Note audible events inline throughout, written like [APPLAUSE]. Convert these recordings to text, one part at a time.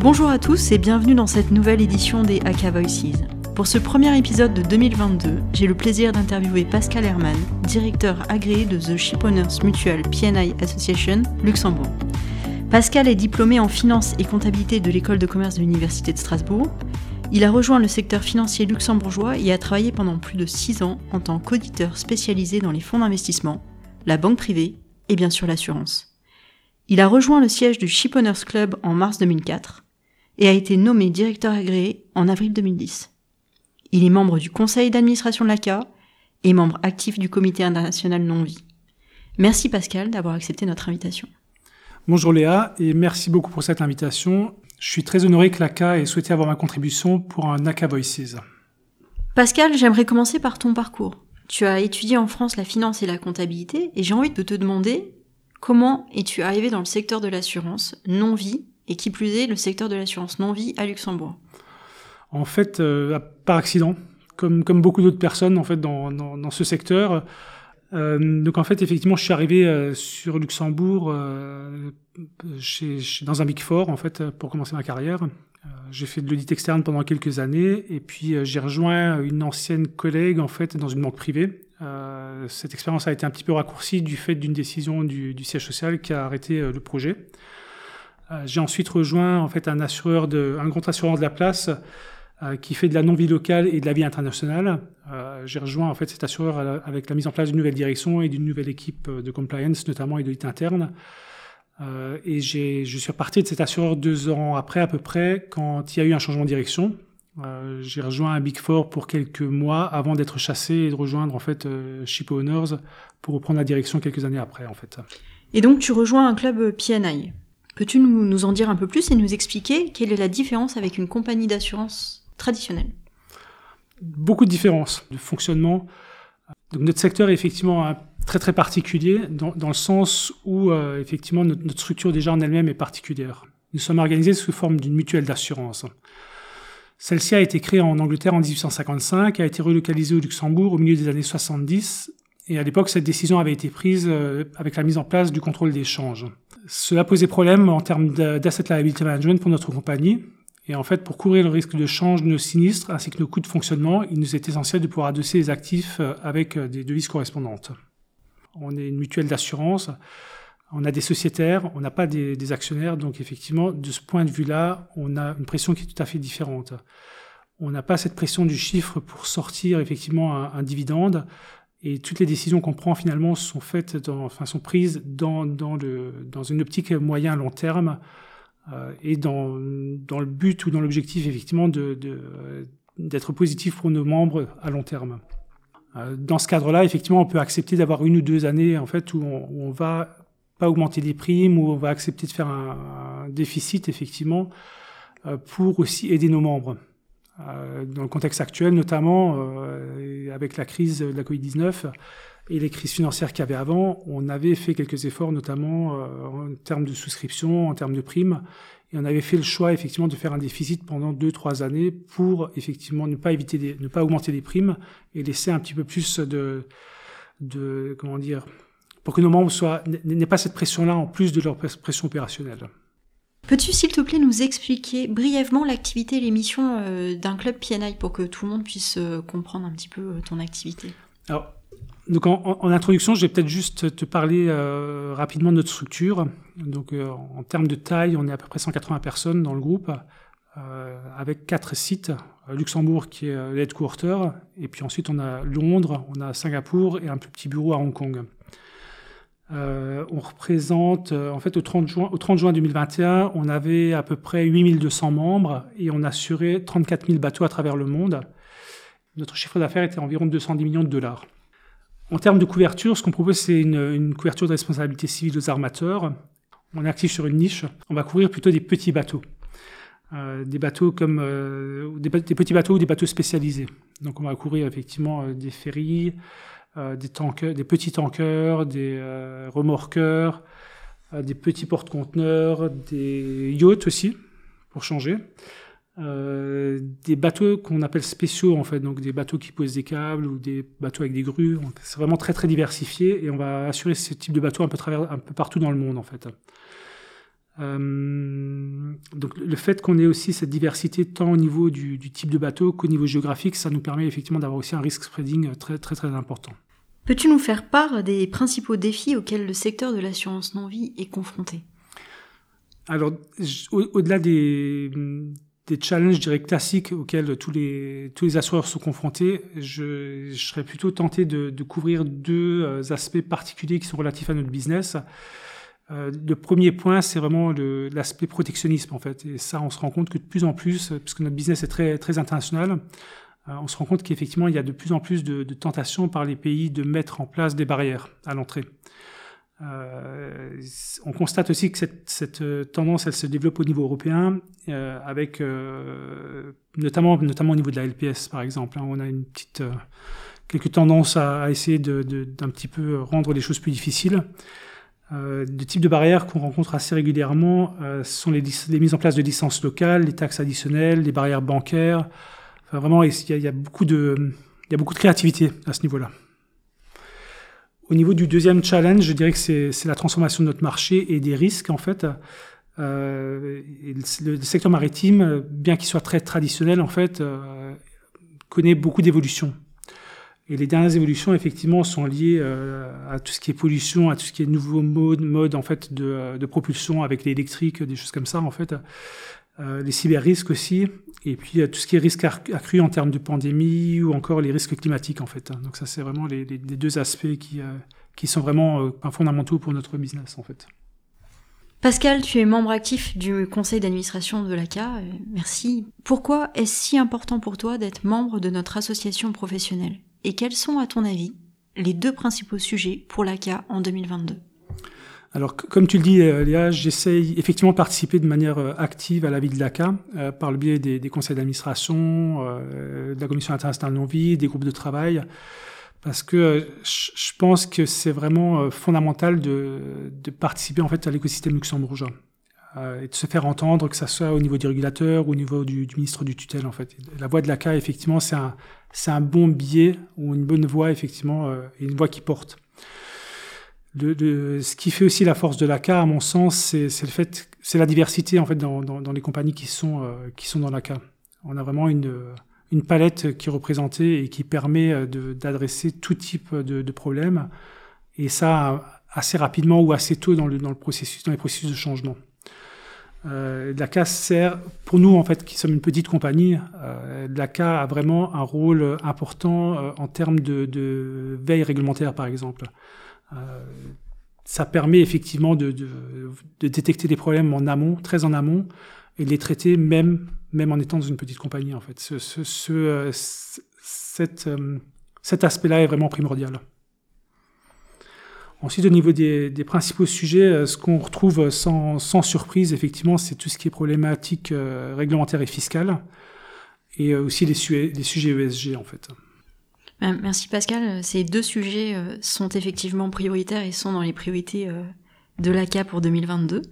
Bonjour à tous et bienvenue dans cette nouvelle édition des AK Voices. Pour ce premier épisode de 2022, j'ai le plaisir d'interviewer Pascal Herman, directeur agréé de The Shipowners Mutual PNI Association, Luxembourg. Pascal est diplômé en finance et comptabilité de l'école de commerce de l'Université de Strasbourg. Il a rejoint le secteur financier luxembourgeois et a travaillé pendant plus de 6 ans en tant qu'auditeur spécialisé dans les fonds d'investissement, la banque privée et bien sûr l'assurance. Il a rejoint le siège du Shipowners Club en mars 2004 et a été nommé directeur agréé en avril 2010. Il est membre du conseil d'administration de l'ACA et membre actif du comité international non-vie. Merci Pascal d'avoir accepté notre invitation. Bonjour Léa et merci beaucoup pour cette invitation. Je suis très honoré que l'ACA ait souhaité avoir ma contribution pour un ACA Voices. Pascal, j'aimerais commencer par ton parcours. Tu as étudié en France la finance et la comptabilité et j'ai envie de te demander comment es-tu arrivé dans le secteur de l'assurance, non-vie et qui plus est le secteur de l'assurance non-vie à Luxembourg En fait, euh, par accident, comme, beaucoup d'autres personnes en fait dans, ce secteur. Euh, donc en fait, effectivement, je suis arrivé euh, sur Luxembourg chez, dans un Big Four en fait pour commencer ma carrière. J'ai fait de l'audit externe pendant quelques années et puis j'ai rejoint une ancienne collègue en fait dans une banque privée. cette expérience a été un petit peu raccourcie du fait d'une décision du, siège social qui a arrêté le projet. Euh, j'ai ensuite rejoint en fait un assureur de, un grand assureur de la place euh, qui fait de la non-vie locale et de la vie internationale. Euh, j'ai rejoint en fait cet assureur avec la mise en place d'une nouvelle direction et d'une nouvelle équipe de compliance, notamment et d'audit interne. Euh, et je suis reparti de cet assureur deux ans après à peu près, quand il y a eu un changement de direction. J'ai rejoint un Big Four pour quelques mois avant d'être chassé et de rejoindre en fait Ship Owners pour reprendre la direction quelques années après en fait. Et donc tu rejoins un club PNI. Peux-tu nous, en dire un peu plus et nous expliquer quelle est la différence avec une compagnie d'assurance traditionnelle? Beaucoup de différences de fonctionnement. Notre secteur est effectivement très très particulier dans, dans le sens où euh, effectivement notre, notre, structure déjà en elle-même est particulière. Nous sommes organisés sous forme d'une mutuelle d'assurance. Celle-ci a été créée en Angleterre en 1855, a été relocalisée au Luxembourg au milieu des années 70 et à l'époque cette décision avait été prise euh, avec la mise en place du contrôle des changes cela posait problème en termes d'asset liability management pour notre compagnie. Et en fait, pour couvrir le risque de change de nos sinistres ainsi que nos coûts de fonctionnement, il nous est essentiel de pouvoir adosser les actifs euh, avec euh, des devises correspondantes. On est une mutuelle d'assurance, on a des sociétaires, on n'a pas des, actionnaires, donc effectivement, de ce point de vue-là, on a une pression qui est tout à fait différente. On n'a pas cette pression du chiffre pour sortir effectivement un dividende. Et toutes les décisions qu'on prend finalement sont faites, dans, enfin sont prises dans, dans, le, dans une optique moyen long terme euh, et dans, dans le but ou dans l'objectif effectivement de, d'être positif pour nos membres à long terme. Euh, dans ce cadre-là, effectivement, on peut accepter d'avoir une ou deux années en fait où on, où on va pas augmenter les primes, où on va accepter de faire un, un déficit effectivement euh, pour aussi aider nos membres. Euh, dans le contexte actuel, notamment euh, avec la crise de la Covid-19 et les crises financières qu'il y avait avant, on avait fait quelques efforts, notamment euh, en termes de souscription, en termes de primes, et on avait fait le choix effectivement de faire un déficit pendant deux trois années pour effectivement ne pas éviter, des, ne pas augmenter les primes et laisser un petit peu plus de, de comment dire, pour que nos membres n'aient pas cette pression-là en plus de leur pression opérationnelle. Peux-tu, s'il te plaît, nous expliquer brièvement l'activité et les missions euh, d'un club PNI pour que tout le monde puisse euh, comprendre un petit peu euh, ton activité? Alors, donc en, introduction, je vais peut-être juste te parler rapidement de notre structure. Donc, en termes de taille, on est à peu près 180 personnes dans le groupe, avec quatre sites. Luxembourg qui est l'headquarter, et puis ensuite on a Londres, on a Singapour et un plus petit bureau à Hong Kong. Euh, on représente, euh, en fait, au 30, juin, au 30 juin 2021, on avait à peu près 8200 membres et on assurait 34 000 bateaux à travers le monde. Notre chiffre d'affaires était environ 210 millions de dollars. En termes de couverture, ce qu'on propose, c'est une, couverture de responsabilité civile aux armateurs. On est actif sur une niche. On va couvrir plutôt des petits bateaux. des bateaux comme des, petits bateaux ou des bateaux spécialisés. Donc on va couvrir effectivement des ferries, des, tankers, des petits tankers, des remorqueurs, des petits porte-conteneurs, des yachts aussi, pour changer. Euh, des bateaux qu'on appelle spéciaux en fait, donc des bateaux qui posent des câbles ou des bateaux avec des grues. C'est vraiment très très diversifié et on va assurer ce type de bateau un peu, travers, un peu partout dans le monde en fait. Euh, donc le fait qu'on ait aussi cette diversité tant au niveau du, du type de bateau qu'au niveau géographique, ça nous permet effectivement d'avoir aussi un risk spreading très très très important. Peux-tu nous faire part des principaux défis auxquels le secteur de l'assurance non-vie est confronté? Alors, au-delà des, challenges, dirais, classiques auxquels tous les, assureurs sont confrontés, je, serais plutôt tenté de, couvrir deux euh, aspects particuliers qui sont relatifs à notre business. Euh, le premier point, c'est vraiment l'aspect protectionnisme, en fait. Et ça, on se rend compte que de plus en plus, puisque notre business est très, international, euh, on se rend compte qu'effectivement, il y a de plus en plus de, de tentations par les pays de mettre en place des barrières à l'entrée. Euh, on constate aussi que cette, euh, tendance, elle se développe au niveau européen, euh, avec euh, notamment, notamment au niveau de la LPS, par exemple. Hein, on a une petite, euh, quelques tendances à, essayer d'un de, d'un petit peu rendre les choses plus difficiles. Euh, de types de barrières qu'on rencontre assez régulièrement euh, sont les, les, mises en place de licences locales, les taxes additionnelles, les barrières bancaires. Vraiment, il y, a, beaucoup de, créativité à ce niveau-là. Au niveau du deuxième challenge, je dirais que c'est la transformation de notre marché et des risques, en fait. Euh, le, secteur maritime, bien qu'il soit très traditionnel, en fait, euh, connaît beaucoup d'évolutions. Et les dernières évolutions, effectivement, sont liées euh, à tout ce qui est pollution, à tout ce qui est nouveau mode, mode en fait, de, de propulsion avec l'électrique, des choses comme ça, en fait. Euh, les cyber-risques aussi, et puis tout ce qui est risque accru en termes de pandémie ou encore les risques climatiques en fait. Donc ça c'est vraiment les, deux aspects qui, euh, qui sont vraiment euh, fondamentaux pour notre business en fait. Pascal, tu es membre actif du conseil d'administration de l'ACA. Merci. Pourquoi est-ce si important pour toi d'être membre de notre association professionnelle? Et quels sont, à ton avis, les deux principaux sujets pour l'ACA en 2022 alors, comme tu le dis, euh, Léa, j'essaye effectivement de participer de manière euh, active à la vie de l'ACA euh, par le biais des, conseils d'administration, de la commission internationale non-vie, des groupes de travail, parce que je pense que c'est vraiment fondamental de, participer en fait à l'écosystème luxembourgeois et de se faire entendre, que ça soit au niveau du régulateur ou au niveau du, ministre du tutelle en fait. La voix de l'ACA, effectivement, c'est un, un bon biais ou une bonne voix effectivement, et une voix qui porte de, de, ce qui fait aussi la force de l'ACA, à mon sens, c'est le fait, c'est la diversité en fait dans, dans, dans, les compagnies qui sont euh, qui sont dans l'ACA. On a vraiment une une palette qui est représentée et qui permet euh, d'adresser tout type de, de problèmes et ça assez rapidement ou assez tôt dans le dans le processus dans les processus de changement. Euh, l'ACA sert, pour nous en fait, qui sommes une petite compagnie, euh, l'ACA a vraiment un rôle important euh, en termes de, de veille réglementaire, par exemple. Euh, ça permet effectivement de, détecter des problèmes en amont, très en amont, et de les traiter même, même en étant dans une petite compagnie, en fait. Euh, euh, cet aspect-là est vraiment primordial. Ensuite, au niveau des, principaux sujets, ce qu'on retrouve sans, surprise, effectivement, c'est tout ce qui est problématique réglementaire et fiscale, et aussi les, sujets ESG, en fait. Euh, merci Pascal. Ces deux sujets euh, sont effectivement prioritaires et sont dans les priorités euh, de l'ACA pour 2022.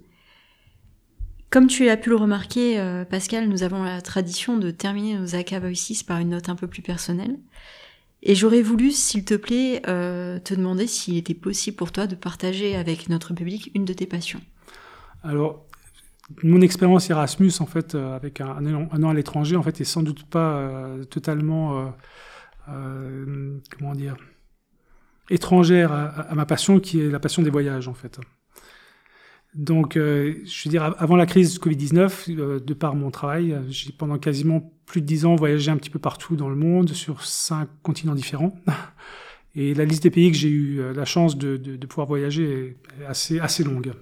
Comme tu as pu le remarquer, Pascal, nous avons la tradition de terminer nos ACA Voices par une note un peu plus personnelle. Et j'aurais voulu, s'il te plaît, te demander s'il était possible pour toi de partager avec notre public une de tes passions. Alors, mon expérience Erasmus, en fait, avec un, an à l'étranger, en fait, est sans doute pas totalement euh, comment dire, étrangère à, ma passion, qui est la passion des voyages, en fait. Donc, euh, je veux dire, avant la crise du Covid-19, euh, de par mon travail, j'ai pendant quasiment plus de dix ans voyagé un petit peu partout dans le monde, sur cinq continents différents. [LAUGHS] Et la liste des pays que j'ai eu euh, la chance de, pouvoir voyager est assez, assez longue.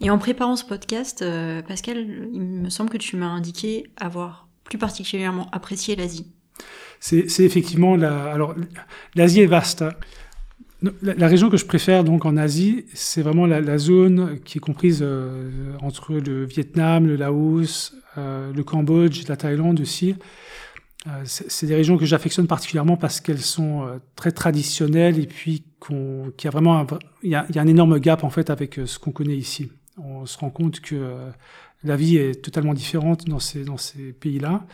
Et en préparant ce podcast, euh, Pascal, il me semble que tu m'as indiqué avoir plus particulièrement apprécié l'Asie c'est effectivement la. Alors, l'Asie est vaste. Hein. La, région que je préfère donc en Asie, c'est vraiment la, zone qui est comprise euh, entre le Vietnam, le Laos, le Cambodge, la Thaïlande aussi. c'est des régions que j'affectionne particulièrement parce qu'elles sont très traditionnelles et puis qu'il y a vraiment un, il y a, un énorme gap en fait avec ce qu'on connaît ici. On se rend compte que la vie est totalement différente dans ces pays-là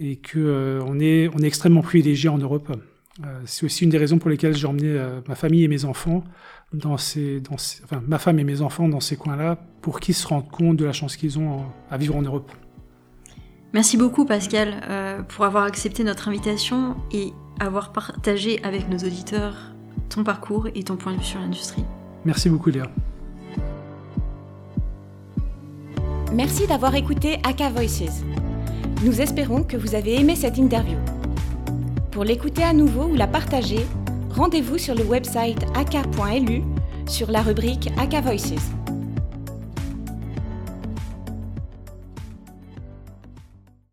et qu'on on est, on est extrêmement privilégié en Europe. Euh, c'est aussi une des raisons pour lesquelles j'ai emmené euh, ma famille et mes enfants dans ces, dans enfin, ma femme et mes enfants dans ces coins-là pour qu'ils se rendent compte de la chance qu'ils ont à vivre en Europe. Merci beaucoup Pascal euh, pour avoir accepté notre invitation et avoir partagé avec nos auditeurs ton parcours et ton point de vue sur l'industrie. Merci beaucoup Léa. Merci d'avoir écouté Aka Voices. Nous espérons que vous avez aimé cette interview. Pour l'écouter à nouveau ou la partager, rendez-vous sur le website aka.lu sur la rubrique Aka Voices.